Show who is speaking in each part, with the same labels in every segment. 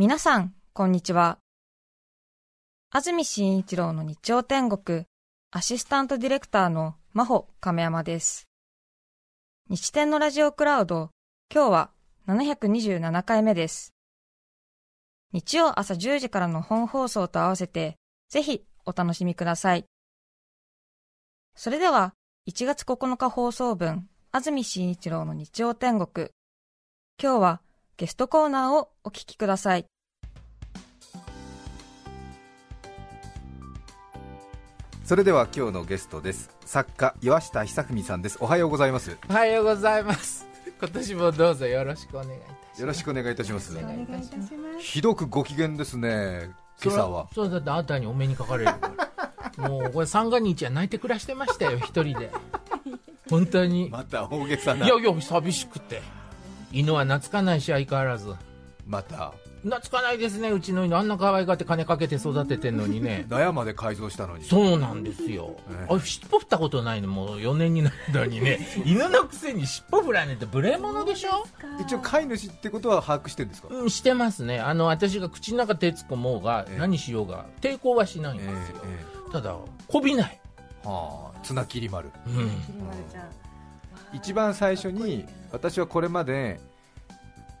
Speaker 1: 皆さん、こんにちは。安住紳一郎の日曜天国、アシスタントディレクターの真帆亀山です。日天のラジオクラウド、今日は727回目です。日曜朝10時からの本放送と合わせて、ぜひお楽しみください。それでは、1月9日放送分、安住紳一郎の日曜天国。今日はゲストコーナーをお聞きください。
Speaker 2: それでは今日のゲストです作家岩下久文さんですおはようございます
Speaker 3: おはようございます。今年もどうぞよろしくお願いいたします。
Speaker 2: よろしくお願いいたします
Speaker 3: お願いいたします。
Speaker 2: ひどくご機嫌ですね今朝は
Speaker 3: そうそうだってあなたにお目にかかれるから。もうこれ三が日は泣いて暮らしてましたよ一人で。本当に。
Speaker 2: また大げさない
Speaker 3: やいや寂しくて。犬は懐かないし相変わらず。
Speaker 2: また。
Speaker 3: 懐かないですねうちの犬。あんな可愛がって金かけて育ててんのにね。
Speaker 2: 納屋まで改造したのに。
Speaker 3: そうなんですよ、
Speaker 2: ええ。
Speaker 3: あ尻尾振ったことないの？もう4年になったのにね。犬のくせに尻尾振らねえって無礼者でしょ？
Speaker 2: 一応飼い主ってことは把握してるんですか、
Speaker 3: うん、してますね。あの私が口の中手突っ込もうが、
Speaker 2: ええ。
Speaker 3: 何しようが抵抗はしないん
Speaker 2: え
Speaker 3: ですよ、
Speaker 2: ええ
Speaker 3: ただこびない、
Speaker 2: えはあ綱切り丸。
Speaker 3: うん、
Speaker 2: 一番最初に私はこれまで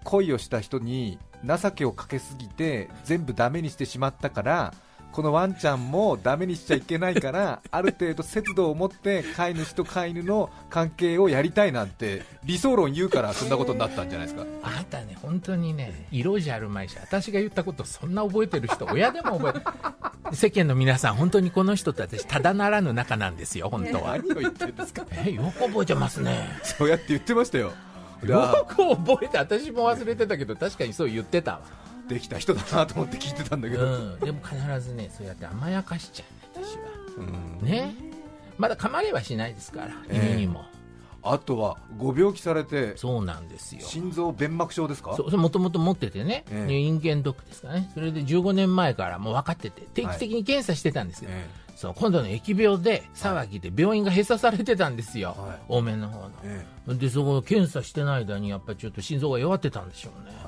Speaker 2: 恋をした人に情けをかけすぎて全部ダメにしてしまったからこのワンちゃんもダメにしちゃいけないから ある程度節度を持って飼い主と飼い犬の関係をやりたいなんて理想論言うからそんなことになったんじゃないですか。
Speaker 3: あなたね本当にね色じゃあるまいし私が言ったことそんな覚えてる人親でも覚えて世間の皆さん本当にこの人と私ただならぬ仲なんですよ本当は。
Speaker 2: 何を言ってるんですか。
Speaker 3: えよく覚えてますね。
Speaker 2: そうやって言ってましたよ。
Speaker 3: よく覚えて私も忘れてたけど確かにそう言ってたわ
Speaker 2: できた人だなと思って聞いてたんだけど、
Speaker 3: うん、でも必ずねそうやって甘やかしちゃう私は。
Speaker 2: うん。
Speaker 3: ね。まだ噛まれはしないですから
Speaker 2: ええ。
Speaker 3: 犬にも、
Speaker 2: あとはご病気されて
Speaker 3: そうなんですよ。
Speaker 2: 心臓弁膜症ですか？
Speaker 3: そうもともと持っててね、
Speaker 2: ええ。
Speaker 3: 人間ドックですかね。それで15年前からもう分かってて定期的に検査してたんですけど、
Speaker 2: え
Speaker 3: そう今度の疫病で騒ぎで病院が閉鎖されてたんですよ、
Speaker 2: はい。
Speaker 3: 多めの方の。
Speaker 2: ええ。
Speaker 3: でそこ検査してない間にやっぱりちょっと心臓が弱ってたんでしょうね、
Speaker 2: はい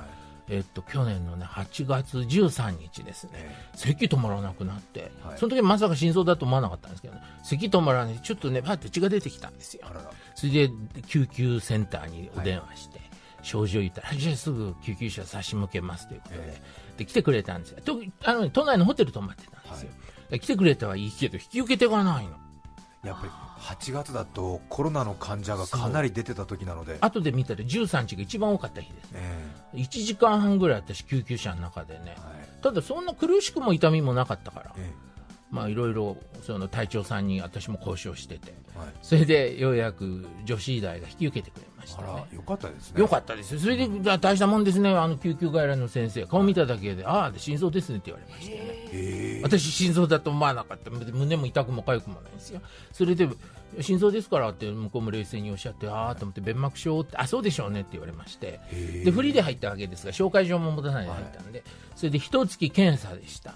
Speaker 3: えっと去年のね8月13日ですね、
Speaker 2: え
Speaker 3: 咳止まらなくなって、
Speaker 2: はい。
Speaker 3: その時まさか心臓だと思わなかったんですけど、ね、咳止まらない。ちょっとねパッと血が出てきたんですよ。
Speaker 2: あらら。
Speaker 3: それで救急センターにお電話して、症状言ったらじゃあすぐ救急車差し向けますということで,、
Speaker 2: え
Speaker 3: で来てくれたんですよ。とあの、ね、都内のホテル泊まってたんですよ、で来てくれたはいいけど引き受け手がないの
Speaker 2: やっぱり8月だとコロナの患者がかなり出てた時なので、
Speaker 3: 後で見たら13日が一番多かった日です。
Speaker 2: え
Speaker 3: 1時間半ぐらい私救急車の中でね。
Speaker 2: えはい。
Speaker 3: ただそんな苦しくも痛みもなかったから。
Speaker 2: え
Speaker 3: まあいろいろその隊長さんに私も交渉してて。
Speaker 2: えはい、
Speaker 3: それでようやく女子医大が引き受けてくれました
Speaker 2: あ
Speaker 3: ね
Speaker 2: らよかったですね。
Speaker 3: よかったですよ。それで大したもんですね。あの救急外来の先生。顔見ただけでああ心臓ですねって言われましてね。私心臓だと思わなかった。胸も痛くも痒くもないんですよ。それで心臓ですからって向こうも冷静におっしゃってああと思って弁膜症ってあそうでしょうねって言われまして。でフリーで入ったわけですが紹介状も持たないで入ったんで、それで一月検査でした。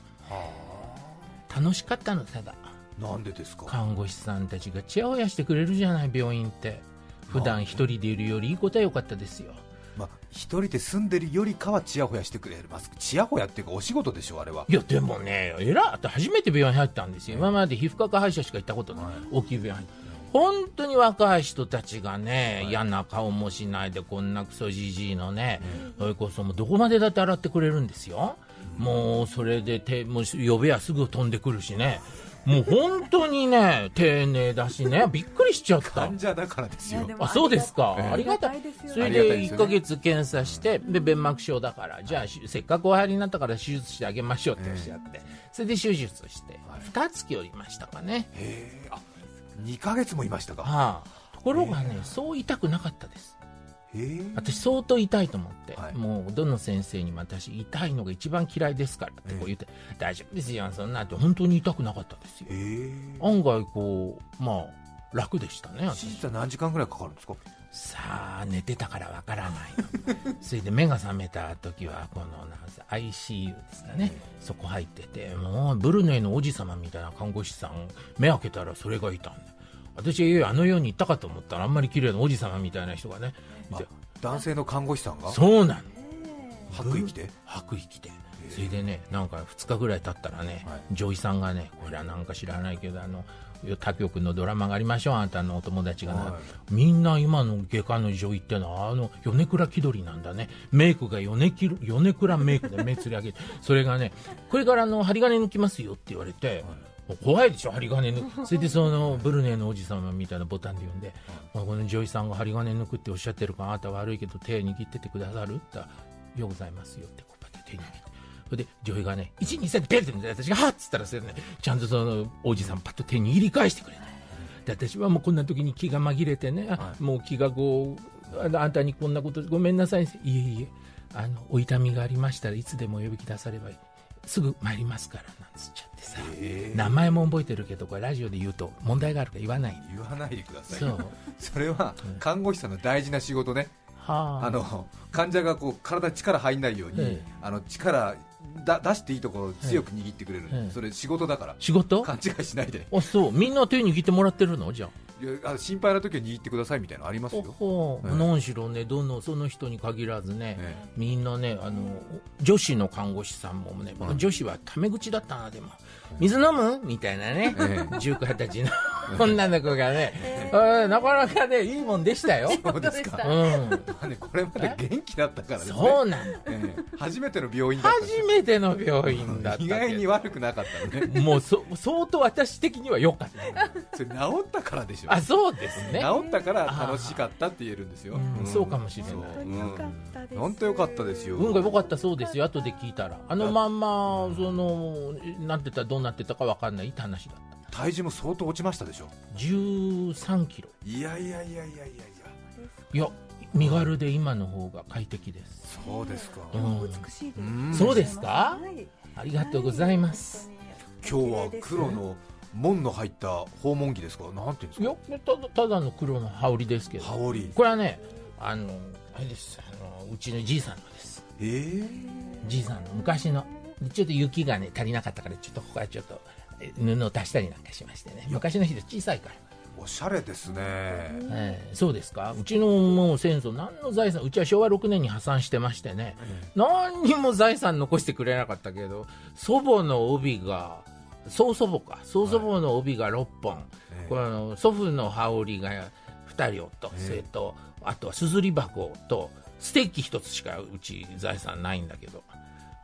Speaker 3: 楽しかったのただ。
Speaker 2: なんでですか？
Speaker 3: 看護師さんたちがチヤホヤしてくれるじゃない病院って普段一人でいるよりいいことは良かったですよ。
Speaker 2: まあ一人で住んでるよりかはチヤホヤしてくれますチヤホヤっていうかお仕事でしょあれは。い
Speaker 3: やでもねえらって初めて病院入ったんですよ。今まで皮膚科か歯医者しか行ったことない、
Speaker 2: はい。
Speaker 3: 大きい病院。入った本当に若い人たちがね、嫌な顔もしないでこんなクソじじいのね、それこそもうどこまでだって洗ってくれるんですよ、もうそれで手もう呼べやすぐ飛んでくるしねもう本当にね丁寧だしね。びっくりしちゃった。
Speaker 2: 患者だからですよ。
Speaker 3: あそうですか、
Speaker 2: ええ
Speaker 3: ありがたい。
Speaker 4: ですよ
Speaker 3: それで1
Speaker 2: ありがたいですよね。
Speaker 3: ヶ月検査してで弁膜症だからじゃあしせっかくお入りになったから手術してあげましょうっておっしゃって、それで手術して2月おりましたかね、
Speaker 2: へえ。あ2ヶ月もいましたか。
Speaker 3: はあ、ところがね、そう痛くなかったです私相当痛いと思って、
Speaker 2: はい。
Speaker 3: もうどの先生にも私痛いのが一番嫌いですからってこう言って、大丈夫ですよそんなって本当に痛くなかったですよ。案外こうまあ楽でしたね
Speaker 2: 手
Speaker 3: 私
Speaker 2: 術は何時間ぐらいかかるんですか？
Speaker 3: さあ寝てたからわからないの。それで目が覚めた時はこのなんせ ICU ですかね、そこ入っててもうブルネイの王子様みたいな看護師さん目開けたらそれがいたんで私はいよあの世に行ったかと思ったらあんまり綺麗な王子様みたいな人がねいて
Speaker 2: 男性の看護師さんが？
Speaker 3: そうなの。
Speaker 2: 白衣着て？
Speaker 3: 白衣着て。それでねなんか2日ぐらい経ったらね、
Speaker 2: はい。
Speaker 3: 女医さんがねこれはなんか知らないけどあの他局のドラマがありましょうあんたのお友達がな、
Speaker 2: はい。
Speaker 3: みんな今の外科の女医ってのはあの米倉気取りなんだね。メイクが米き米倉メイクで目つり上げてそれがねこれからあの針金抜きますよって言われて、もう怖いでしょ針金抜それでそのブルネのおじ様みたいなボタンで呼んで、この女医さんが針金抜くっておっしゃってるからあなた悪いけど手握っててくださる？って言ったらようございますよ。ってこうやって手握って。それで女医がね1、2、3ってペンって言って私がはっつったらそれねちゃんとそのおじさんパッと手握り返してくれてで私はもうこんな時に気が紛れてね、あもう気がこうあのあんたにこんなことごめんなさいいえいえあのお痛みがありましたらいつでもお呼びくださればいい。すぐ参りますからなんつっちゃってさ、名前も覚えてるけどこれラジオで言うと問題があるから言わない。
Speaker 2: 言わないでください。
Speaker 3: そう。
Speaker 2: それは看護師さんの大事な仕事ね、
Speaker 3: はあ。
Speaker 2: あの患者がこう体に力入んないように、
Speaker 3: ええ。
Speaker 2: あの力だ出していいところを強く握ってくれる、
Speaker 3: ええ。
Speaker 2: それ仕事だから。
Speaker 3: 仕事？
Speaker 2: 勘違いしないで。
Speaker 3: あそう。みんな手握ってもらってるの？じゃあ
Speaker 2: あ心配な時は握ってくださいみたいなのあります
Speaker 3: ほ
Speaker 2: よ、
Speaker 3: ほう。
Speaker 2: ええ。
Speaker 3: 何しろねどのその人に限らずね、
Speaker 2: え
Speaker 3: みんなねあの女子の看護師さんもね、
Speaker 2: はい。
Speaker 3: 女子はタメ口だったなでも。水飲む？みたいなね、
Speaker 2: ええ。
Speaker 3: 19、20歳の 女の子がね、あなかなかねいいもんでしたよ。
Speaker 2: そうですか、
Speaker 3: うん、
Speaker 2: まあね、これまで元気だったからですね。
Speaker 3: そうなの
Speaker 2: ええ。初めての病院だった
Speaker 3: 初めての病院だった
Speaker 2: 意外に悪くなかったのね。
Speaker 3: もうそ相当私的には良かった。
Speaker 2: それ治ったからでしょ。
Speaker 3: あそうですね。
Speaker 2: 治ったから楽しかったって言えるんですよ、
Speaker 3: うん。そうかもしれない。
Speaker 4: 本当に良かったです。
Speaker 2: 本当良かったですよ、
Speaker 3: 運が良かった。そうですよ。後で聞いたら。あのまんまそのなんて言ったらどうなってたか分かんないって話だった
Speaker 2: 体重も相当落ちましたでしょ
Speaker 3: ？13キロ。
Speaker 2: いやいやいやいやいやいや。
Speaker 3: いや身軽で今の方が快適です、
Speaker 2: そうですか、
Speaker 3: うん。
Speaker 4: 美しい
Speaker 3: そうですか？
Speaker 4: はい。
Speaker 3: ありがとうございます。
Speaker 2: 今日は黒の門の入った訪問着ですか？なんていうんです
Speaker 3: い
Speaker 2: か
Speaker 3: やただただの黒の羽織ですけど。
Speaker 2: 羽織。
Speaker 3: これはねあのあれです。あのうちのじいさんのです。
Speaker 2: えー、
Speaker 3: じいさんの昔の。ちょっと雪がね足りなかったからちょっとここはちょっとえ布を足したりなんかしましてね。昔の人小さいから。
Speaker 2: おしゃれですね。
Speaker 3: ええ。そうですか。うちのもう戦争何の財産うちは昭和6年に破産してましてね、何にも財産残してくれなかったけど祖母の帯が曽祖母か。曽祖母の帯が6本、
Speaker 2: ええ。
Speaker 3: これあの祖父の羽織が2人と、
Speaker 2: ええ。
Speaker 3: それとあとはすずり箱とステーキ1つしかうち財産ないんだけど、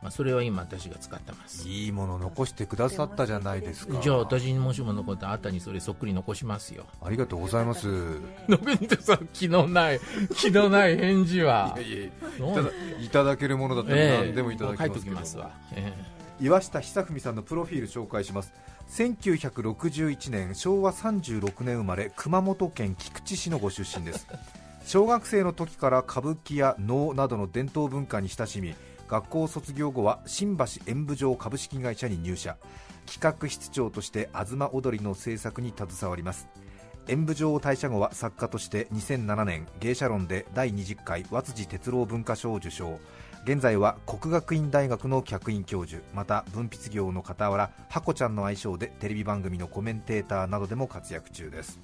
Speaker 3: まあ、それは今私が使ってます。
Speaker 2: いいもの残してくださったじゃないですか。
Speaker 3: じゃあ私にもしも残ったらあなたにそれそっくり残しますよ。
Speaker 2: ありがとうございます。い
Speaker 3: のび太さん気のない 気のない返事は。
Speaker 2: やいただいただけるものだったら
Speaker 3: ええ。
Speaker 2: 何でもいただきますけど。も、
Speaker 3: きますわ、え
Speaker 2: 岩下久文さんのプロフィール紹介します。1961年昭和36年生まれ熊本県菊池市のご出身です。小学生の時から歌舞伎や能などの伝統文化に親しみ学校卒業後は新橋演舞場株式会社に入社。企画室長として東踊りの制作に携わります。演舞場を退社後は作家として2007年芸者論で第20回和辻哲郎文化賞を受賞。現在は国学院大学の客員教授。また文筆業の傍らハコちゃんの愛称でテレビ番組のコメンテーターなどでも活躍中です。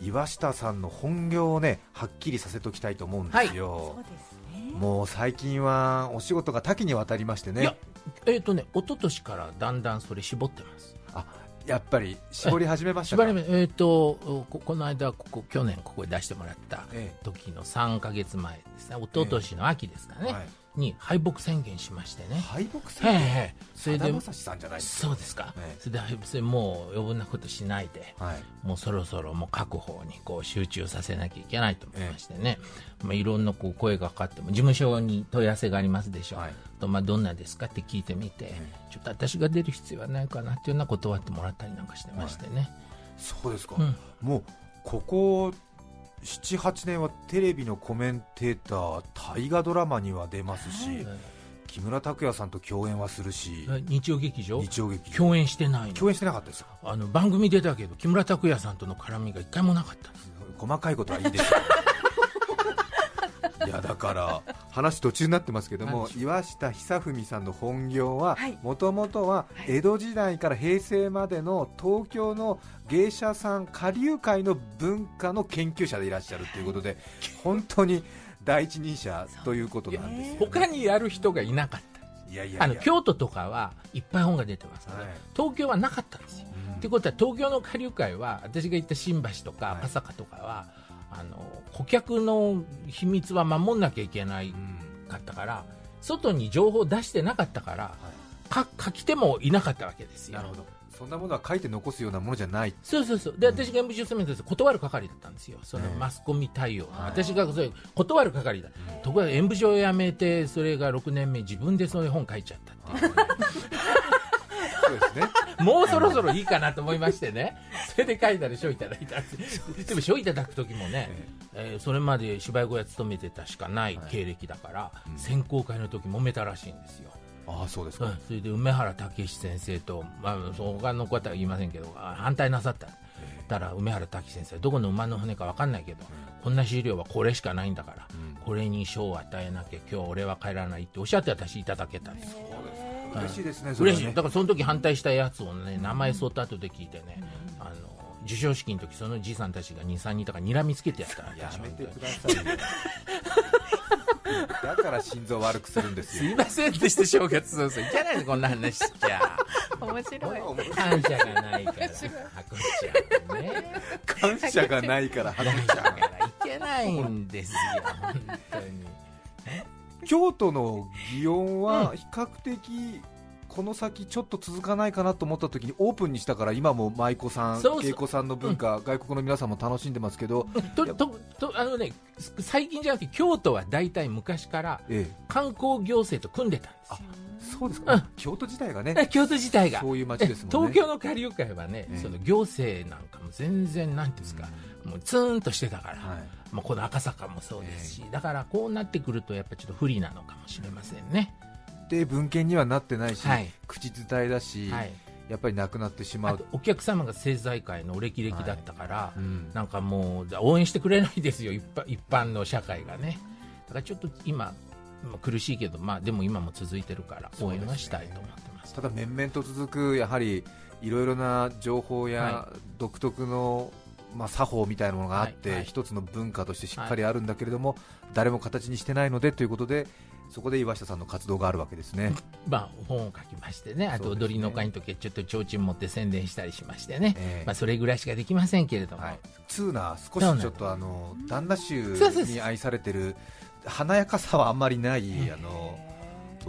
Speaker 2: 岩下さんの本業をねはっきりさせておきたいと思うんですよ、
Speaker 4: そうです。
Speaker 2: もう最近はお仕事が多岐にわたりましてね。
Speaker 3: いやえっ、とね一昨年からだんだんそれ絞ってます。
Speaker 2: あやっぱり絞り始めましたか？
Speaker 3: 縛り目えっ、とここの間ここ去年ここで出してもらった
Speaker 2: え
Speaker 3: 時の3か月前ですね。一昨年の秋ですかね、
Speaker 2: はい
Speaker 3: に敗北宣言しましてね。
Speaker 2: 敗北
Speaker 3: へえ
Speaker 2: 戦
Speaker 3: へえ。それで
Speaker 2: さだまさしさんじゃないです
Speaker 3: そうですか、
Speaker 2: ええ。
Speaker 3: それでそれもう余分なことしないで
Speaker 2: か、はい、
Speaker 3: もうそろそろもう各方にこう集中させなきゃいけないと思いましてね、まあ、いろんなこう声がかかっても事務所に問い合わせがありますでしょ。う、
Speaker 2: はい。
Speaker 3: とまあどんなですかって聞いてみて、ちょっと私が出る必要はないかなっていうのは断ってもらったりなんかしてましてね、
Speaker 2: そうですか、
Speaker 3: うん
Speaker 2: もうここ78年はテレビのコメンテーター大河ドラマには出ますし、
Speaker 3: はい
Speaker 2: 木村拓哉さんと共演はするし、
Speaker 3: 日曜劇場？
Speaker 2: 日曜劇場。
Speaker 3: 共演してないの？
Speaker 2: 共演してなかったですよ。
Speaker 3: あの番組出たけど木村拓哉さんとの絡みが一回もなかった。んです
Speaker 2: 細かいことはいいです いやだから話途中になってますけども
Speaker 3: 何
Speaker 2: 岩下久文さんの本業は
Speaker 4: はい。
Speaker 2: もともとは江戸時代から平成までの東京の芸者さん下流会の文化の研究者でいらっしゃるということで 本当に第一人者ということなんですよ、ね、
Speaker 3: 他にやる人がいなかった。
Speaker 2: いやいやいや。
Speaker 3: あの京都とかはいっぱい本が出てます
Speaker 2: はい。
Speaker 3: 東京はなかったんですよ。
Speaker 2: うん。
Speaker 3: ってことは東京の下流会は私が行った新橋とか
Speaker 2: はい。
Speaker 3: 赤坂とかは、あの顧客の秘密は守んなきゃいけない
Speaker 2: うん
Speaker 3: かったから外に情報を出してなかったから、か書き手もいなかったわけですよ。
Speaker 2: なるほど。そんなものは書いて残すようなものじゃない。
Speaker 3: そうそうそう。で私が演舞場セメントです断る係だったんですよ。その
Speaker 2: ええ。
Speaker 3: マスコミ対応の、
Speaker 2: はい。
Speaker 3: 私がそれ断る係だ、ところが演舞場を辞めてそれが6年目自分でそういう本書いちゃったっていう
Speaker 2: そうですね。
Speaker 3: もうそろそろいいかなと思いましてね、それで書いたら賞いただいたんです。でも賞いただく時もね、えーそれまで芝居小屋勤めてたしかない経歴だから、
Speaker 2: うん。
Speaker 3: 選考会の時揉めたらしいんですよ、
Speaker 2: ああそうですか。
Speaker 3: うん、それで梅原武史先生と、まあ、そう他の方は言いませんけど、あ反対なさった。たら梅原武史先生どこの馬の骨か分かんないけど、こんな資料はこれしかないんだから、
Speaker 2: うん。
Speaker 3: これに賞を与えなきゃ今日俺は帰らないっておっしゃって私いただけたんですよ
Speaker 2: 嬉しいですねそれはね。
Speaker 3: 嬉しい。だからその時反対したやつをね名前そっと後で聞いてね、あの授賞式の時そのじいさんたちが23人とか睨みつけてやったら
Speaker 2: やめてくださいよ。だから心臓悪くするんですよ。
Speaker 3: すいませんでした正月早々いけないのこんな話しちゃ。
Speaker 4: 面白い。
Speaker 3: 感謝がないからハコちゃんね。
Speaker 2: 感謝がないから
Speaker 3: 感謝がいけないんですよ本当に
Speaker 2: 京都の祇園は比較的この先ちょっと続かないかなと思った時にオープンにしたから今も舞妓さん
Speaker 3: そうそう。
Speaker 2: 芸妓さんの文化、外国の皆さんも楽しんでますけど、
Speaker 3: とととあのね最近じゃなくて京都は大体昔から
Speaker 2: え
Speaker 3: 観光行政と組んでたんですよ。
Speaker 2: え、そうですか、
Speaker 3: うん。
Speaker 2: 京都自体がね。
Speaker 3: え 京都自体が。
Speaker 2: そういう街ですもんね。
Speaker 3: 東京の下流会はね、
Speaker 2: ええ。
Speaker 3: その行政なんかも全然なんていうんですか、もうツーンとしてたから、
Speaker 2: はい。
Speaker 3: まあ、この赤坂もそうですし、だからこうなってくるとやっぱちょっと不利なのかもしれませんね、
Speaker 2: で文献にはなってないし、
Speaker 3: はい。
Speaker 2: 口伝えだし、
Speaker 3: はい、
Speaker 2: やっぱりなくなってしまう。
Speaker 3: お客様が政財界のお歴々だったから、
Speaker 2: うん。
Speaker 3: なんかもう応援してくれないですよ一般一般の社会がね。だからちょっと今まあ苦しいけど、まあ、でも今も続いてるから応援はしたいと思ってます。
Speaker 2: ただ面々と続くやはりいろいろな情報や
Speaker 3: は
Speaker 2: 独特の、まあ、作法みたいなものがあって、
Speaker 3: はいはい。
Speaker 2: 一つの文化としてしっかりあるんだけれども、誰も形にしてないのでということでそこで岩下さんの活動があるわけですね、
Speaker 3: まあ、本を書きましてね、あと踊りの会の時はちょっと提灯持って宣伝したりしましてね、
Speaker 2: ええ。
Speaker 3: まあ、それぐらいしかできませんけれども、
Speaker 2: はい、ツーナー少しちょっとあの旦那衆に愛されてる華やかさはあんまりない、あの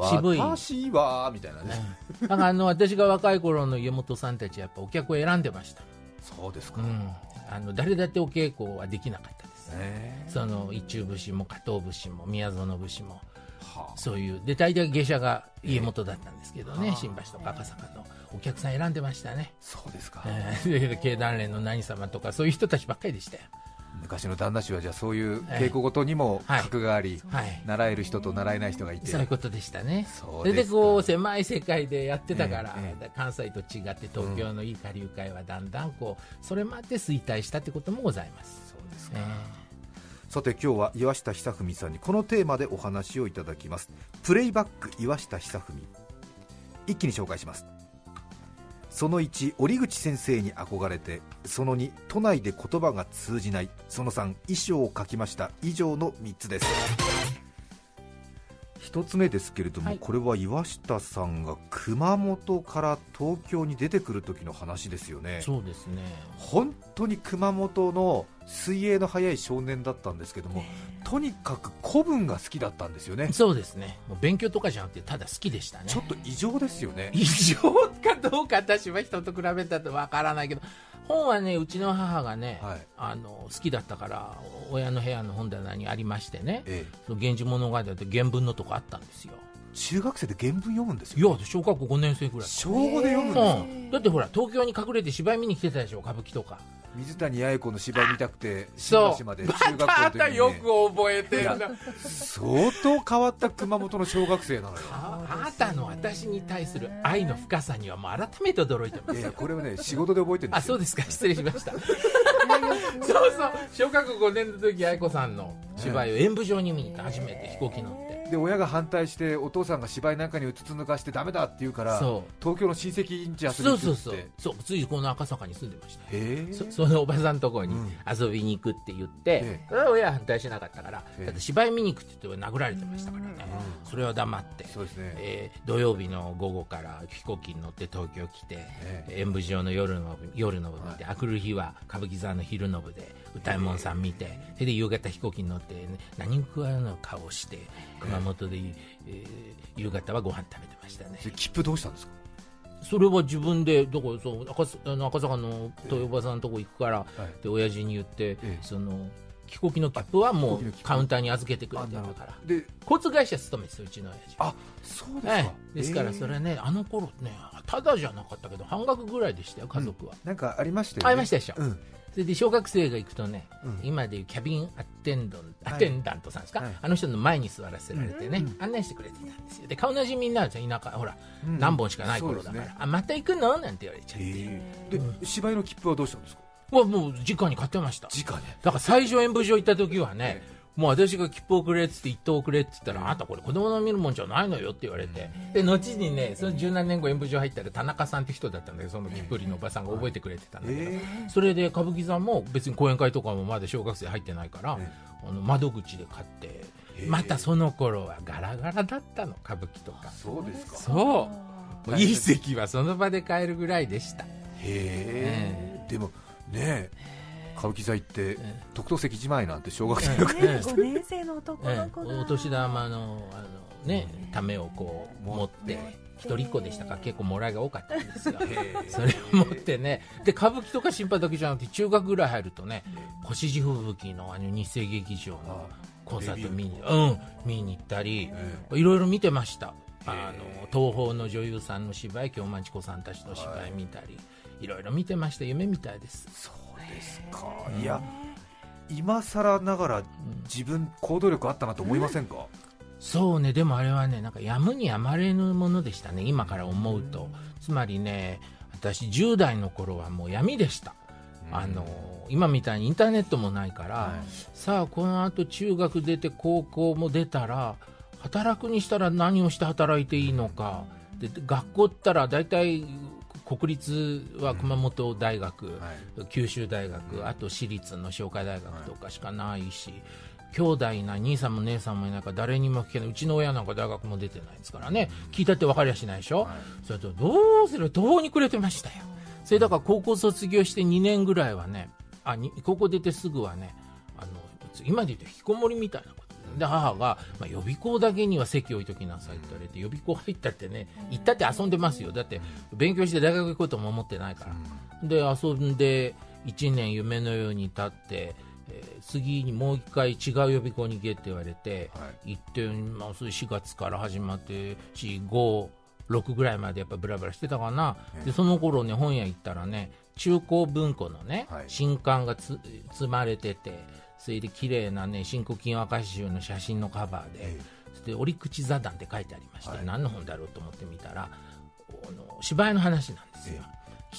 Speaker 3: 渋い。
Speaker 2: 私はみたいなね、
Speaker 3: だからあの私が若い頃の家元さんたちはやっぱお客を選んでました、
Speaker 2: そうですか、
Speaker 3: うん、あの誰だってお稽古はできなかったです、
Speaker 2: ね
Speaker 3: その一中節も加藤節も宮園節も。
Speaker 2: はあ。
Speaker 3: そういうで大体芸者が家元だったんですけどね、
Speaker 2: ええ
Speaker 3: 新橋とか赤坂のお客さん選んでましたね、
Speaker 2: そうですか、
Speaker 3: え経団連の何様とかそういう人たちばっかりでしたよ、
Speaker 2: 昔の旦那衆はじゃあそういう稽古ごとにも
Speaker 3: はい。
Speaker 2: 格があり、
Speaker 3: はい、
Speaker 2: 習える人と習えない人がいて、
Speaker 3: そういうことでしたね。
Speaker 2: そ
Speaker 3: れで
Speaker 2: か。
Speaker 3: こう狭い世界でやってたから、
Speaker 2: ええ
Speaker 3: 関西と違って東京のいい下流会はだんだんこうそれまで衰退したってこともございます。
Speaker 2: そうです
Speaker 3: え
Speaker 2: さて今日は岩下久文さんにこのテーマでお話をいただきます。プレイバック岩下久文。一気に紹介しますその1折口先生に憧れてその2都内で言葉が通じない。その3衣装を書きました。以上の3つです。一つ目ですけれども、
Speaker 3: はい
Speaker 2: これは岩下さんが熊本から東京に出てくる時の話ですよね
Speaker 3: えそうですね。
Speaker 2: 本当に熊本の水泳の速い少年だったんですけども、とにかく古文が好きだったんですよね、
Speaker 3: そうですね。もう勉強とかじゃなくてただ好きでしたね。
Speaker 2: ちょっと異常ですよね、
Speaker 3: 異常かどうか私は人と比べたとわからないけど本はねうちの母がね、
Speaker 2: はい。
Speaker 3: あの好きだったから親の部屋の本棚にありましてね
Speaker 2: え「
Speaker 3: その源氏物語」って原文のとこあったんですよ。
Speaker 2: え、中学生で原文読むんです
Speaker 3: い
Speaker 2: よ、
Speaker 3: や小学校5年生ぐらい
Speaker 2: 小5で読むんですか、
Speaker 3: うん、だってほら東京に隠れて芝居見に来てたでしょ歌舞伎とか
Speaker 2: 水谷八重子の芝居見たくて、新橋まで中学校の時に、ね、
Speaker 3: 覚えて
Speaker 2: るな。相当変わった熊本の小学生なのよ。
Speaker 3: ああなたの私に対する愛の深さにはもう改めて驚いてます。
Speaker 2: いやこれはね仕事で覚えてるんですよ。
Speaker 3: あそうですか。失礼しました。そうそう。小学校5年の時愛子さんの芝居を演舞場に見に行って初めて飛行機乗って。
Speaker 2: で親が反対してお父さんが芝居なんかにうつつ抜かしてダメだって言うから
Speaker 3: そう。
Speaker 2: 東京の親戚んち遊び
Speaker 3: そう
Speaker 2: に行くって。
Speaker 3: そうそうそう。ついこの赤坂に住んでました。よ
Speaker 2: へえ。
Speaker 3: そそのおばさんのところに
Speaker 2: うん。
Speaker 3: 遊びに行くって言って、
Speaker 2: ええ。
Speaker 3: それは親は反対しなかったから、
Speaker 2: ええ。
Speaker 3: だって芝居見に行くって言って殴られてましたからね、
Speaker 2: うん
Speaker 3: それは黙って、
Speaker 2: そうですね。
Speaker 3: えー土曜日の午後から飛行機に乗って東京来て、
Speaker 2: え
Speaker 3: 演舞場の夜の部夜の部見て、あくる日は歌舞伎座の昼の部で歌右衛門さん見て、それで夕方飛行機に乗って、ね、何食わぬ顔して熊本で、えー夕方はご飯食べてましたね。
Speaker 2: 切符どうしたんですか？
Speaker 3: それは自分でどこそう赤すあの赤坂の豊場さんのとこ行くから、
Speaker 2: はい。
Speaker 3: で親父に言って、
Speaker 2: ええ。
Speaker 3: その飛行機の切符はもうカウンターに預けてくれてたから。
Speaker 2: ど。で
Speaker 3: 交通会社勤めですようちの親父
Speaker 2: あそうですか、
Speaker 3: はい、ですから
Speaker 2: ええ
Speaker 3: それね、あの頃ねただじゃなかったけど半額ぐらいでしたよ家族は、
Speaker 2: なんかありましたよね。
Speaker 3: ありましたでしょ。
Speaker 2: うん
Speaker 3: それで小学生が行くとね、
Speaker 2: うん。
Speaker 3: 今でいうキャビンアテンドン、
Speaker 2: はい。
Speaker 3: アテンダントさんですか、
Speaker 2: はい。
Speaker 3: あの人の前に座らせられてね、
Speaker 2: うん
Speaker 3: 案内してくれてたんですよ。で顔なじみになるんですよ田舎。ほら、
Speaker 2: うん
Speaker 3: 何本しかない頃だから、
Speaker 2: ね。
Speaker 3: あまた行くの？なんて言われちゃって、
Speaker 2: へえ。で芝居の切符はどうしたんですか？
Speaker 3: はもう直に買ってました。
Speaker 2: 直ね
Speaker 3: だから最初演舞場行った時はね
Speaker 2: え、
Speaker 3: もう私が切符をくれっつって一等をくれっつったら、あなたこれ子供の見るもんじゃないのよって言われて、で後にねその十何年後演舞場入ったら田中さんって人だったんだけどその切符売りのおばさんが覚えてくれてたんだけど、
Speaker 2: え
Speaker 3: それで歌舞伎座も別に講演会とかもまだ小学生入ってないから、
Speaker 2: え
Speaker 3: あの窓口で買ってまたその頃はガラガラだったの歌舞伎とか。
Speaker 2: そうですか。
Speaker 3: そう。いい席はその場で買えるぐらいでした。
Speaker 2: へえ。でもねえ歌舞伎座行って特等席1枚なんて小学生の頃。
Speaker 3: ええ。
Speaker 4: 5年生の男
Speaker 3: え
Speaker 4: の子が
Speaker 3: えお年玉のあの、ね、ためをこう持って一人っ子でしたか？ら結構もらいが多かったんですよ。それを持ってね。で歌舞伎とか心配だけじゃなくて中学ぐらい入るとね越路吹雪のあの日生劇場のコンサート見に,、うん、見に行ったり、いろいろ見てました。あの東宝の女優さんの芝居京万千子さんたちの芝居見たり、い、ろいろ見てました。夢みたいです。
Speaker 2: そうですか。いや今更ながら自分行動力あったなと思いませんか？
Speaker 3: そうね、でもあれはね、なんかやむにやまれぬものでしたね、今から思うと。つまりね、私、10代の頃はもう闇でした。あの今みたいにインターネットもないから、
Speaker 2: はい。
Speaker 3: さあ、このあと中学出て高校も出たら、働くにしたら何をして働いていいのか、で学校ったら大体国立は熊本大学、
Speaker 2: はい。
Speaker 3: 九州大学、あと私立の商科大学とかしかないし、兄弟いない兄さんも姉さんもいないから誰にも聞けない。うちの親なんか大学も出てないですからね、聞いたって分かりやしないでしょ、それとどうする途方に暮れてましたよ。それだから高校卒業して2年ぐらいはねあに高校出てすぐはねあの今で言うと引きこもりみたいなで母が、まあ、予備校だけには席置いときなさいって言われて予備校入ったってね行ったって遊んでますよ。だって勉強して大学行こうとも思ってないから、で遊んで1年夢のように経って、えー次にもう1回違う予備校に行けって言われて、
Speaker 2: は
Speaker 3: 行って、まあ、それ4月から始まって4、5、6ぐらいまでやっぱブラブラしてたかな、でその頃ね本屋行ったらね中古文庫のね、
Speaker 2: はい。
Speaker 3: 新刊がつ積まれててそれで綺麗なね新古今和歌集の写真のカバーで、
Speaker 2: え
Speaker 3: で折口座談って書いてありまして、
Speaker 2: はい。
Speaker 3: 何の本だろうと思ってみたらあの芝居の話なんですよ、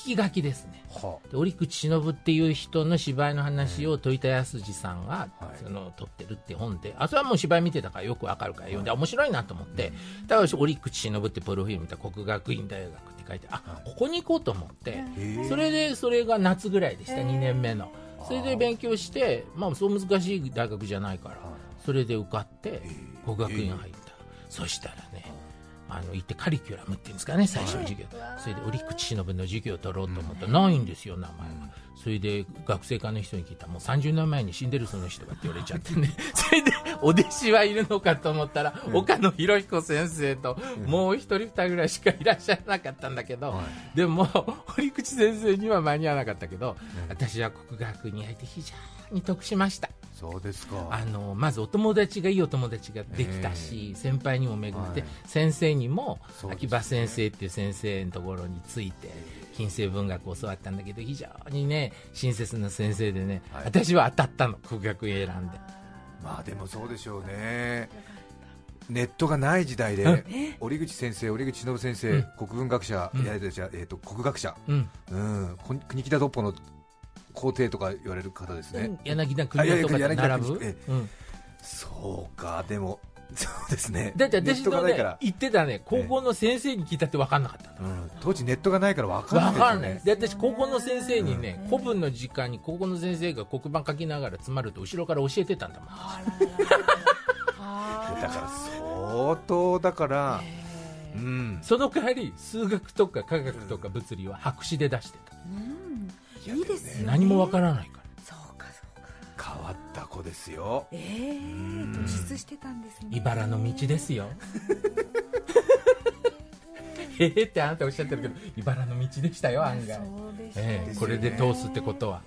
Speaker 3: 引き書きですね。
Speaker 2: は
Speaker 3: で折口忍っていう人の芝居の話を戸板康二さんが、
Speaker 2: はい。
Speaker 3: その撮ってるって本であそれはもう芝居見てたからよくわかるから読んで、面白いなと思って、だから折口忍ってプロフィール見たら国学院大学って書いてあここに行こうと思って、それでそれが夏ぐらいでした、2年目のそれで勉強して、まあ、そう難しい大学じゃないから、それで受かって国学院入った、そしたらねあの行ってカリキュラムっていうんですかね最初の授業、それで折口忍の授業を取ろうと思った。ら、ないんですよ名前が、それで学生課の人に聞いたらもう30年前に死んでるその人がって言われちゃってね。それでお弟子はいるのかと思ったら、岡野博彦先生ともう一人二人ぐらいしかいらっしゃらなかったんだけど、でも堀口先生には間に合わなかったけど、私は国学に入って非常に得しました
Speaker 2: そうですか。
Speaker 3: あのまずお友達がいいお友達ができたし、先輩にも恵まれて、
Speaker 2: はい。
Speaker 3: 先生にも秋葉先生っていう先生のところについて近世文学を教わったんだけど非常にね親切な先生でね、
Speaker 2: はい。
Speaker 3: 私は当たったの国学院選んで。
Speaker 2: まあでもそうでしょうね。ネットがない時代で折口先生折口忍先生、
Speaker 3: うん。
Speaker 2: 国文学者、
Speaker 3: うん。
Speaker 2: いやいやじゃあえーと国学者、
Speaker 3: うん、
Speaker 2: 国木田独歩の皇帝とか言われる方ですね、
Speaker 3: 柳田国男とかと並ぶ？
Speaker 2: え
Speaker 3: うん。
Speaker 2: そうかでも そうですね。
Speaker 3: だって私のね
Speaker 2: トがないから、
Speaker 3: 言ってたね高校の先生に聞いたって分かんなかったんだ
Speaker 2: うん。当時ネットがないから分かんない
Speaker 3: 分かんない。
Speaker 2: で
Speaker 3: 私高校の先生にね古文の時間に高校の先生が黒板書きながら詰まると後ろから教えてたんだもん。
Speaker 2: だから相当だからうん。
Speaker 3: その代わり数学とか科学とか物理は白紙で出してた
Speaker 4: いいですよね。
Speaker 3: 何も分からないから。
Speaker 4: そうかそうか。
Speaker 2: 変わった子ですよ。
Speaker 4: ええ突出してたんですね。
Speaker 3: 茨の道ですよ。へへってあなたおっしゃってるけど茨の道でしたよ案外、
Speaker 4: そうです。
Speaker 3: ええこれで通すってことは。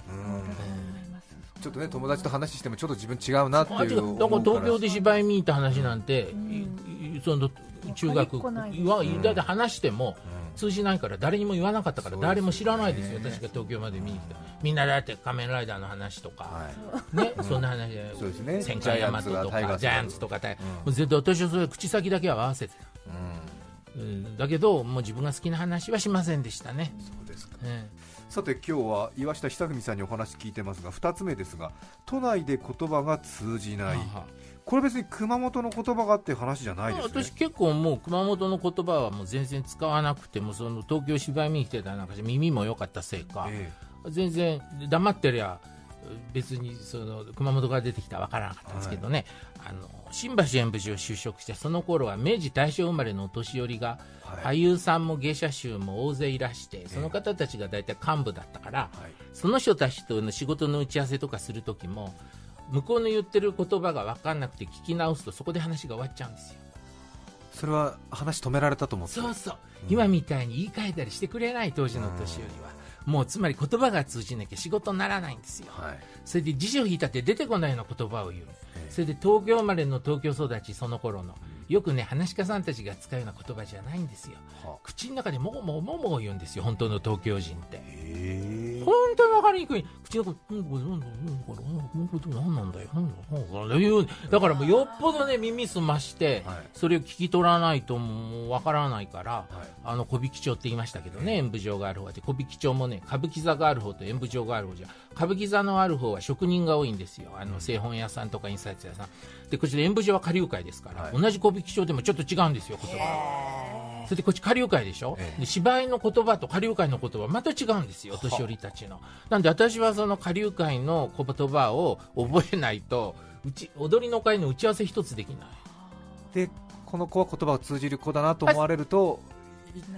Speaker 2: ちょっとね友達と話してもちょっと自分違うなって
Speaker 3: あ違
Speaker 2: いう。
Speaker 3: うだから東京
Speaker 2: で
Speaker 3: で芝居見に行った話なんて、その中学
Speaker 4: わかりっこないです
Speaker 3: いわだって話しても通じないから誰にも言わなかったから誰も知らないですよ。私が東京まで見に来て。みんなだって仮面ライダーの話とか、
Speaker 2: はい。
Speaker 3: ね、そんな話で
Speaker 2: そうですね。
Speaker 3: 戦艦大和と
Speaker 2: ジャイアンツがタイガース
Speaker 3: かジャイアンツとか絶対私はそれ口先だけは合わせてた、うん。だけどもう自分が好きな話はしませんでしたね、
Speaker 2: そうですか。
Speaker 3: え
Speaker 2: さて今日は岩下久文さんにお話聞いてますが2つ目ですが都内で言葉が通じ
Speaker 3: え
Speaker 2: ないこれ別に熊本の言葉がっていう話じゃないですね。
Speaker 3: 私結構もう熊本の言葉はもう全然使わなくてもその東京芝居見に来てたらなんか耳も良かったせいか、
Speaker 2: え
Speaker 3: 全然黙ってりゃ別にその熊本から出てきたら分からなかったんですけどね、あの新橋演舞場就職してその頃は明治大正生まれのお年寄りが、
Speaker 2: はい。
Speaker 3: 俳優さんも芸者衆も大勢いらしてその方たちが大体幹部だったから、
Speaker 2: はい。
Speaker 3: その人たちとの仕事の打ち合わせとかする時も向こうの言ってる言葉が分かんなくて聞き直すとそこで話が終わっちゃうんですよ。
Speaker 2: それは話止められたと思って
Speaker 3: そうそう、今みたいに言い換えたりしてくれない当時の年寄りは、もうつまり言葉が通じなきゃ仕事にならないんですよ、
Speaker 2: はい。
Speaker 3: それで辞書引いたって出てこないような言葉を言う、
Speaker 2: ええ。
Speaker 3: それで東京生まれの東京育ちその頃のよくね話し家さんたちが使うような言葉じゃないんですよ。
Speaker 2: は
Speaker 3: 口の中でもごもごもごも言うんですよ本当の東京人って。
Speaker 2: へ
Speaker 3: 本当に分かりにくい。口の中うんこれうんこれうんこれ何なんだよなんだなんだよだからもうよっぽどね耳すまして、
Speaker 2: はい
Speaker 3: それを聞き取らないともう分からないから、
Speaker 2: はい
Speaker 3: あの小引町って言いましたけどね、演舞場がある方で小引町もね歌舞伎座がある方と演舞場がある方じゃ歌舞伎座のある方は職人が多いんですよあの製本屋さんとか印刷屋さんでこちら演舞場は下流会ですから、
Speaker 2: はい。
Speaker 3: 同じ小引町でもちょっと違うんですよ言葉。がそれでこっち下流会でしょ、
Speaker 2: ええ。
Speaker 3: で芝居の言葉と下流会の言葉また違うんですよお年寄りたちの。なんで私はその下流会の言葉を覚えないとうち踊りの会の打ち合わせ一つできない。
Speaker 2: でこの子は言葉を通じる子だなと思われると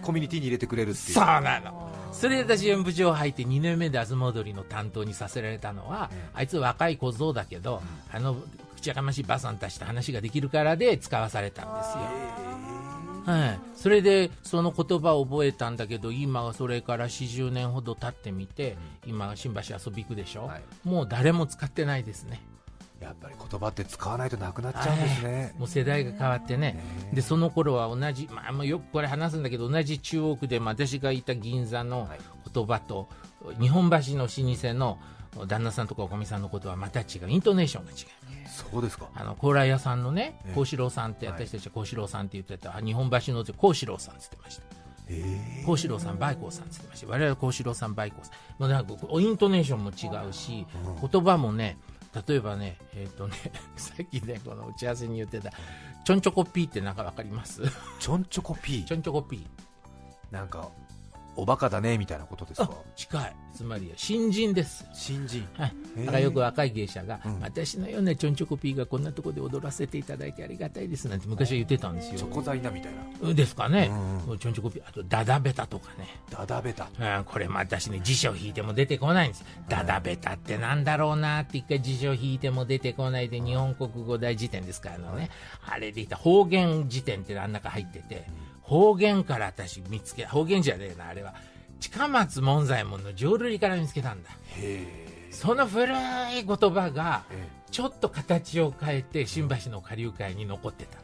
Speaker 2: コミュニティに入れてくれるっていう。
Speaker 3: そうなの。それで私演舞場入って2年目で東踊りの担当にさせられたのは、
Speaker 2: ええ。
Speaker 3: あいつ若い小僧だけど、あの口やかましいばあさんたちと話ができるからで使わされたんですよ。はい、それでその言葉を覚えたんだけど今はそれから40年ほど経ってみて今新橋遊び行くでしょ、
Speaker 2: はい。
Speaker 3: もう誰も使ってないですね。
Speaker 2: やっぱり言葉って使わないとなくなっちゃうんですね。
Speaker 3: もう世代が変わってね。
Speaker 2: ね
Speaker 3: でその頃は同じ、まあ、よくこれ話すんだけど同じ中央区で、まあ、私がいた銀座の
Speaker 2: はい。
Speaker 3: 言葉と、日本橋の老舗の旦那さんとかおかみさんのことはまた違う。イントネーションが違う
Speaker 2: そうですか。
Speaker 3: あの高麗屋さんのね
Speaker 2: ええ。
Speaker 3: 幸四郎さんって
Speaker 2: はい。
Speaker 3: 私たちは幸四郎さんって言ってた、日本橋の幸四郎さんって言ってました。
Speaker 2: え
Speaker 3: 幸四郎さん、梅光さんって言ってました。我々は幸四郎さん、梅光さん。もうなんかイントネーションも違うし、言葉もね、例えばね、えっ、とね、さっきね、この打ち合わせに言ってた、ちょんちょこピーってなんかわかります？
Speaker 2: ちょんちょこピ
Speaker 3: ちょ
Speaker 2: ー
Speaker 3: んちょこピー。
Speaker 2: なんかおバカだねみたいなことです
Speaker 3: あ
Speaker 2: か、
Speaker 3: 近い。つまり、新人です。
Speaker 2: 新人
Speaker 3: はい。だからよく若い芸者が、
Speaker 2: うん
Speaker 3: 私のようなちょんちょこピーがこんなところで踊らせていただいてありがたいですなんて昔は言ってたんですよ。
Speaker 2: チョコ材なみたいな
Speaker 3: うんですかね。
Speaker 2: うんう
Speaker 3: ちょんちょこピー。あと、ダダベタとかね。
Speaker 2: ダダベタ
Speaker 3: うん、これも私ね辞書引いても出てこないんですダダベタってなんだろうなって一回辞書引いても出てこないで日本国語大辞典ですからあのねあれでいた方言辞典ってあん中入ってて方言から私見つけ方言じゃねえなあれは。近松門左衛門の浄瑠璃から見つけたんだ。
Speaker 2: へ
Speaker 3: その古い言葉が
Speaker 2: え
Speaker 3: ちょっと形を変えて新橋の下流会に残ってた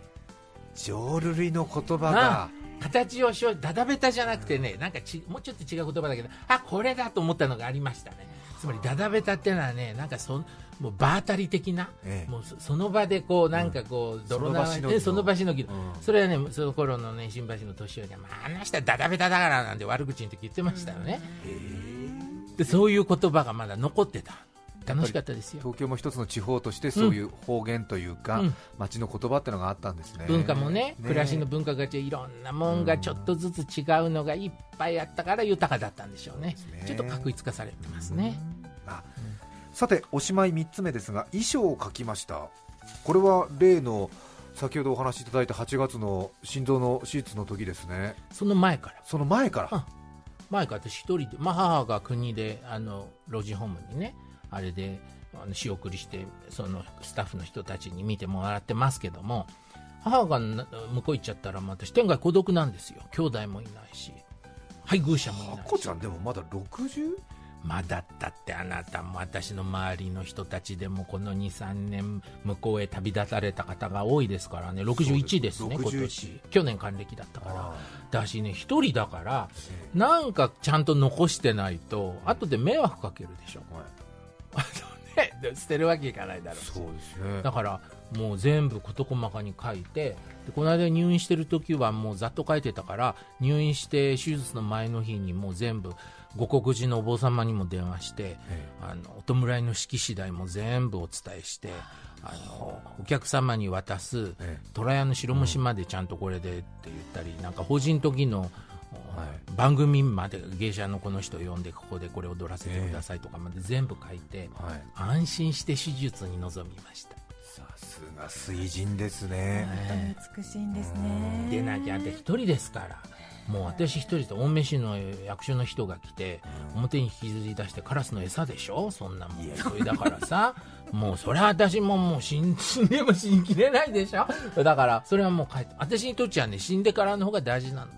Speaker 2: 浄瑠璃の言葉
Speaker 3: あ
Speaker 2: が
Speaker 3: 形をしようダダベタじゃなくてねなんかちもうちょっと違う言葉だけどあこれだと思ったのがありましたねつまりダダベタっていうのはねなんかそもう場当たり的な、
Speaker 2: ええ。
Speaker 3: もうそその場でこうなんかこう泥縄
Speaker 2: その場しのぎの。
Speaker 3: えその場しのぎの、
Speaker 2: うん。
Speaker 3: それはねその頃のね新橋の年寄りが、まあ、あの人はダダベタだからなんて悪口の時言ってましたよね、でそういう言葉がまだ残ってた楽しかったですよ。
Speaker 2: 東京も一つの地方としてそういう方言というか、
Speaker 3: うん。
Speaker 2: 街の言葉ってのがあったんですね。
Speaker 3: 文化もね
Speaker 2: ね。
Speaker 3: 暮らしの文化がいろんなもんがちょっとずつ違うのがいっぱいあったから豊かだったんでしょうね。
Speaker 2: ね。
Speaker 3: ちょっと確一化されてますね、
Speaker 2: あさておしまい3つ目ですが衣装を描きました。これは例の先ほどお話しいただいた8月の心臓の手術の時ですね。
Speaker 3: その前から。
Speaker 2: その前から。
Speaker 3: あ前から私一人で、まあ、母が国であの老人ホームにねあれであの仕送りしてそのスタッフの人たちに見てもらってますけども母がな向こう行っちゃったらまあ私天涯孤独なんですよ。兄弟もいないし。配偶者もいないし。
Speaker 2: あこちゃんでもまだ 60?
Speaker 3: まだだってあなたも私の周りの人たちでもこの23年向こうへ旅立たれた方が多いですからね。61です。ね今年。去年還暦だったから。
Speaker 2: あ
Speaker 3: だしね一人だからなんかちゃんと残してないと後で迷惑かけるでしょねで捨てるわけいかないだろうし。
Speaker 2: そうですね。
Speaker 3: だからもう全部事細かに書いてでこの間入院してる時はもうざっと書いてたから入院して手術の前の日にもう全部五国寺のお坊様にも電話して
Speaker 2: え
Speaker 3: あのお弔いの式次第も全部お伝えしてあのお客様に渡す
Speaker 2: え
Speaker 3: 虎屋の白虫までちゃんとこれでって言ったり、なんか法人時の、
Speaker 2: はい
Speaker 3: 番組まで芸者のこの人呼んでここでこれ踊らせてくださいとかまで全部書いて、
Speaker 2: はい。
Speaker 3: 安心して手術に臨みました。
Speaker 2: さすが水人ですね、
Speaker 4: 本当に美しいんですね。
Speaker 3: でなきゃあんた一人ですから。もう私一人で青梅市の役所の人が来て表に引きずり出してカラスの餌でしょ？そんなもん。それだからさ。もうそれは私ももう死ん 死んでも死にきれないでしょ？だからそれはもう帰って私にとっちゃね死んでからの方が大事なの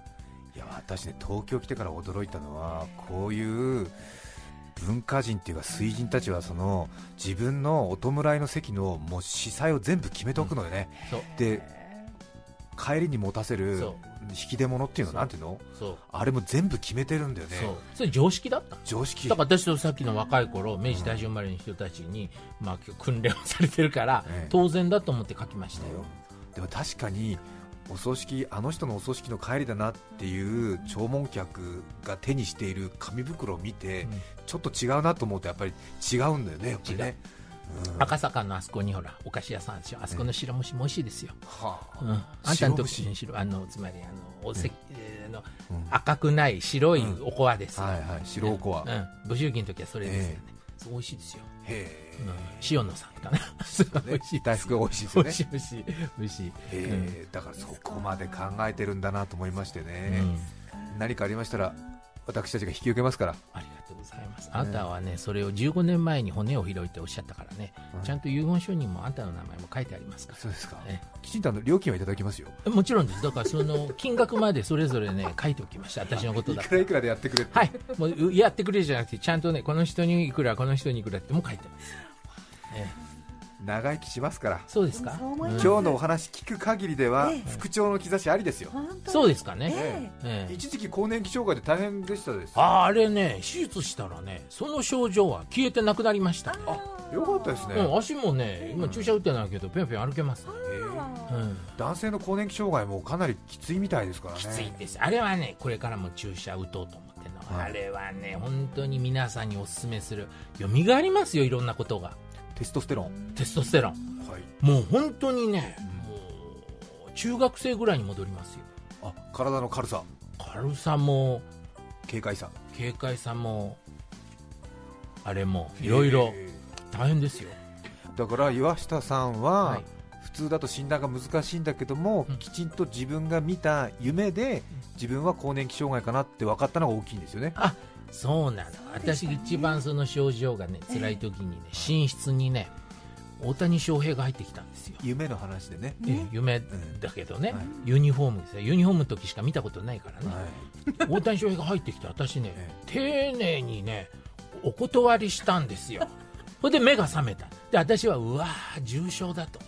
Speaker 2: 私ね東京来てから驚いたのはこういう文化人っていうか水人たちはその自分のお弔いの席のもう司祭を全部決めておくのよね、
Speaker 3: そう。
Speaker 2: で帰りに持たせる引き出物っていうのなんていうの？あれも全部決めてるんだよね。
Speaker 3: それ常識だった
Speaker 2: 常識。
Speaker 3: だから私とさっきの若い頃明治大正生まれの人たちに、まあ、訓練をされてるから、
Speaker 2: ええ。
Speaker 3: 当然だと思って書きましたよ、
Speaker 2: でも確かにお葬式あの人のお葬式の帰りだなっていう弔問客が手にしている紙袋を見て、
Speaker 3: うん。
Speaker 2: ちょっと違うなと思うとやっぱり違うんだよねやっぱりね、う。ん。
Speaker 3: 赤坂のあそこにほらお菓子屋さんでしょ？あそこの白虫も美味しいですよ、
Speaker 2: はあ。
Speaker 3: うん、あんたの時
Speaker 2: 白
Speaker 3: に白あのつまりあのおせ、えーあの
Speaker 2: うん
Speaker 3: 赤くない白いおこわですよ、
Speaker 2: はいはい。白おこわ、へ
Speaker 3: うん、武州期の時はそれですよね、そう美味しいですよ、
Speaker 2: え、
Speaker 3: うん、塩野さんかな。すごい美味しい
Speaker 2: 大福が美味しいですよね。
Speaker 3: 美味しい美味しい。
Speaker 2: えだからそこまで考えてるんだなと思いましてね、
Speaker 3: うん。
Speaker 2: 何かありましたら私たちが引き受けますから
Speaker 3: ありがとうございます。あなたはね、それを15年前に骨を拾いっておっしゃったからね、ちゃんと遺言書にもあんたの名前も書いてありますから。
Speaker 2: そうですか
Speaker 3: え
Speaker 2: きちんとあの料金はいただきますよ
Speaker 3: もちろんです。だからその 金額までそれぞれね、書いておきました。私のことだ。
Speaker 2: いくらいくらでやってくれ
Speaker 3: はい。もうやってくれじゃなくて、ちゃんとね、この人にいくら、この人にいくらっても書いてます。ええ
Speaker 2: 長生きしますから。
Speaker 3: そうですか？
Speaker 2: 今日のお話聞く限りでは
Speaker 4: ええ。
Speaker 2: 復調の兆しありですよ、
Speaker 3: そうですかね？
Speaker 4: え
Speaker 3: え。え
Speaker 2: 一時期更年期障害で大変でしたです。
Speaker 3: ああれね、手術したらね、その症状は消えてなくなりました。
Speaker 2: よかったですね、
Speaker 3: うん、足もね、今注射打ってないけど、ぴょんぴょん歩けます。
Speaker 2: 男性の更年期障害もかなりきついみたいですからね。
Speaker 3: きついです。あれはねこれからも注射打とうと思ってるの、
Speaker 2: はい。
Speaker 3: あれはね本当に皆さんにお勧めする。蘇りますよいろんなことが
Speaker 2: テストステロン、
Speaker 3: テストステロン。
Speaker 2: はい、
Speaker 3: もう本当にね、もう中学生ぐらいに戻りますよ。
Speaker 2: あ体の軽さ。
Speaker 3: 軽さも
Speaker 2: 軽快さ。
Speaker 3: 軽快さもあれもいろいろ
Speaker 2: え
Speaker 3: 大変ですよ、
Speaker 2: えだから岩下さんは、
Speaker 3: はい。
Speaker 2: 普通だと診断が難しいんだけども、
Speaker 3: うん。
Speaker 2: きちんと自分が見た夢で自分は更年期障害かなって分かったのが大きいんですよね
Speaker 3: そうなの。私一番その症状がね辛い時にね寝室にね大谷翔平が入ってきたんですよ。
Speaker 2: 夢の話でね、
Speaker 3: ええ夢だけどね、
Speaker 2: はい。
Speaker 3: ユニフォームですよ。ユニフォームの時しか見たことないからね、
Speaker 2: はい。
Speaker 3: 大谷翔平が入ってきて私ね
Speaker 2: え
Speaker 3: 丁寧にねお断りしたんですよ。それで目が覚めた。で私はうわー重症だと。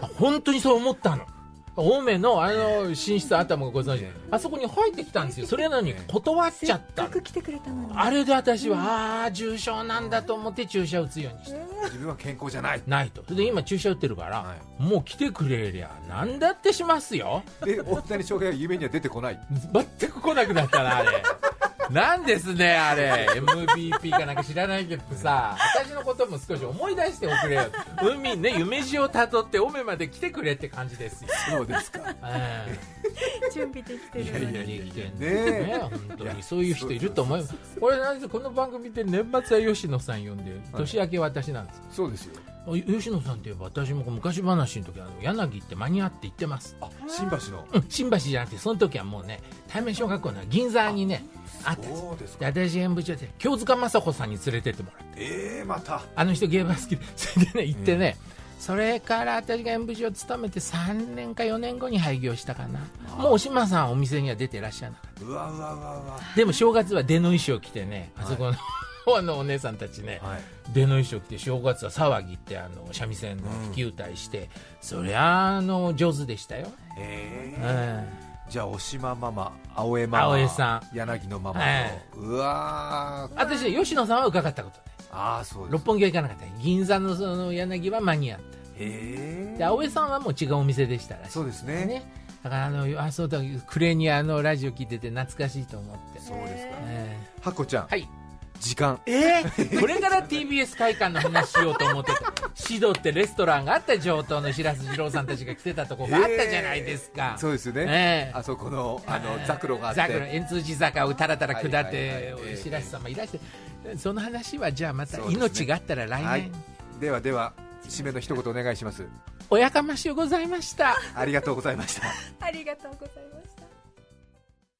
Speaker 3: あ 本当にそう思ったの青梅のあの寝室あんたもご存知。
Speaker 2: ええ。
Speaker 3: あそこに入ってきたんですよ。それなのに断っちゃったの。
Speaker 4: せっかく来てくれたのに。
Speaker 3: あれで私はあー重症なんだと思って注射打つようにして
Speaker 2: 自分は健康じゃない。
Speaker 3: ないと。それで今注射打ってるから、
Speaker 2: は
Speaker 3: もう来てくれりゃ何だってしますよ。
Speaker 2: で大谷翔平は夢には出てこない。
Speaker 3: 全く来なくなったなあれなんですねあれ。MVP かなんか知らないけどさ私のことも少し思い出しておくれよ。海ね夢路をたどって青梅まで来てくれって感じですよ、
Speaker 2: そうですか。
Speaker 3: え
Speaker 4: 準備できてる
Speaker 3: えいやいやいや
Speaker 2: ね
Speaker 3: ね本当にそういう人いると思います。これなんでこの番組で年末は吉野さん呼んで年明け私なんです、
Speaker 2: そうですよ。
Speaker 3: あ吉野さんといえば私も昔話の時あの柳って間に合って行ってます。
Speaker 2: あ新橋の。
Speaker 3: うん新橋じゃなくてその時はもうね対面小学校の銀座にねあったんです。
Speaker 2: そうです
Speaker 3: で私演舞長で京塚雅子さんに連れてってもらって。
Speaker 2: ええまた。
Speaker 3: あの人ゲームが好きでそれでね行ってね、それから私が演舞長を務めて3年か4年後に廃業したかな。もうお島さんお店には出てらっしゃらなかっ
Speaker 2: うわうわうわうわ。
Speaker 3: たでも正月は出の衣装着てねあ
Speaker 2: はい
Speaker 3: そこの、あのお姉さんたちね、
Speaker 2: はい。
Speaker 3: 出の衣装着て正月は騒ぎってあの三味線の吹き歌いして、そりゃあの上手でしたよ、
Speaker 2: え
Speaker 3: う
Speaker 2: え
Speaker 3: ん
Speaker 2: じゃあお島ママ青江ママ
Speaker 3: 青江さ
Speaker 2: 柳のママうわー。
Speaker 3: 私吉野さんは伺ったことない。
Speaker 2: ああそうです。
Speaker 3: 六本木は行かなかった。銀座のその柳は間に合った。
Speaker 2: へえ
Speaker 3: で青江さんはもう違うお店でしたらしい
Speaker 2: そうですね。
Speaker 3: ねだからあのあそうだ暮れにあのラジオ聞いてて懐かしいと思って、
Speaker 2: そうですか。
Speaker 3: え
Speaker 2: ハコちゃん、
Speaker 3: はい
Speaker 2: 時間。
Speaker 3: えー、これから TBS 会館の話しようと思ってた。シドってレストランがあった上等の白洲二郎さんたちが来てたとこがあったじゃないですか、
Speaker 2: そうですよね、
Speaker 3: ええ。
Speaker 2: あそこのあのザクロがあって。
Speaker 3: ザクロ円通寺坂をたらたら下っ
Speaker 2: はいはい
Speaker 3: て
Speaker 2: はい。
Speaker 3: 白石さんもいらして。その話はじゃあまた命があったら来年、
Speaker 2: はい。ではでは締めの一言お願いします。
Speaker 3: おやかましゅうございました。
Speaker 2: ありがとうございました。
Speaker 4: ありがとうございました。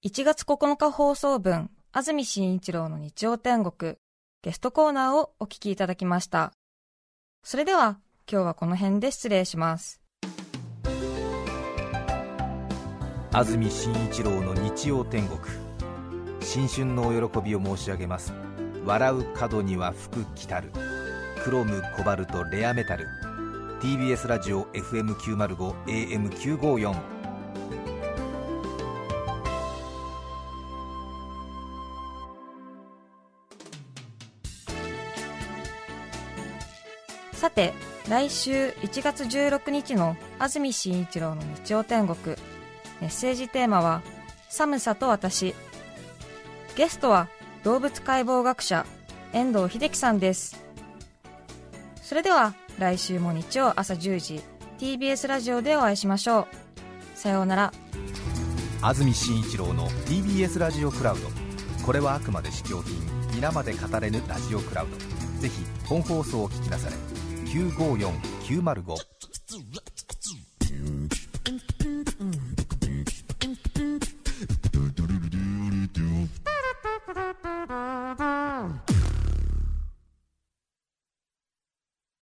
Speaker 1: 1月9日放送分、安住紳一郎の日曜天国、ゲストコーナーをお聞きいただきました。それでは、今日はこの辺で失礼します。
Speaker 5: 安住紳一郎の日曜天国。新春のお喜びを申し上げます。笑う角には福来たる。クロムコバルトレアメタル。TBS ラジオ FM905
Speaker 1: て、来週1月16日の安住紳一郎の日曜天国、メッセージテーマは、寒さと私。ゲストは動物解剖学者、遠藤秀樹さんです。それでは、来週も日曜朝10時、TBS ラジオでお会いしましょう。さようなら。
Speaker 5: 安住紳一郎の TBS ラジオクラウドこれはあくまで試供品皆まで語れぬラジオクラウドぜひ本放送を聞きなされ954905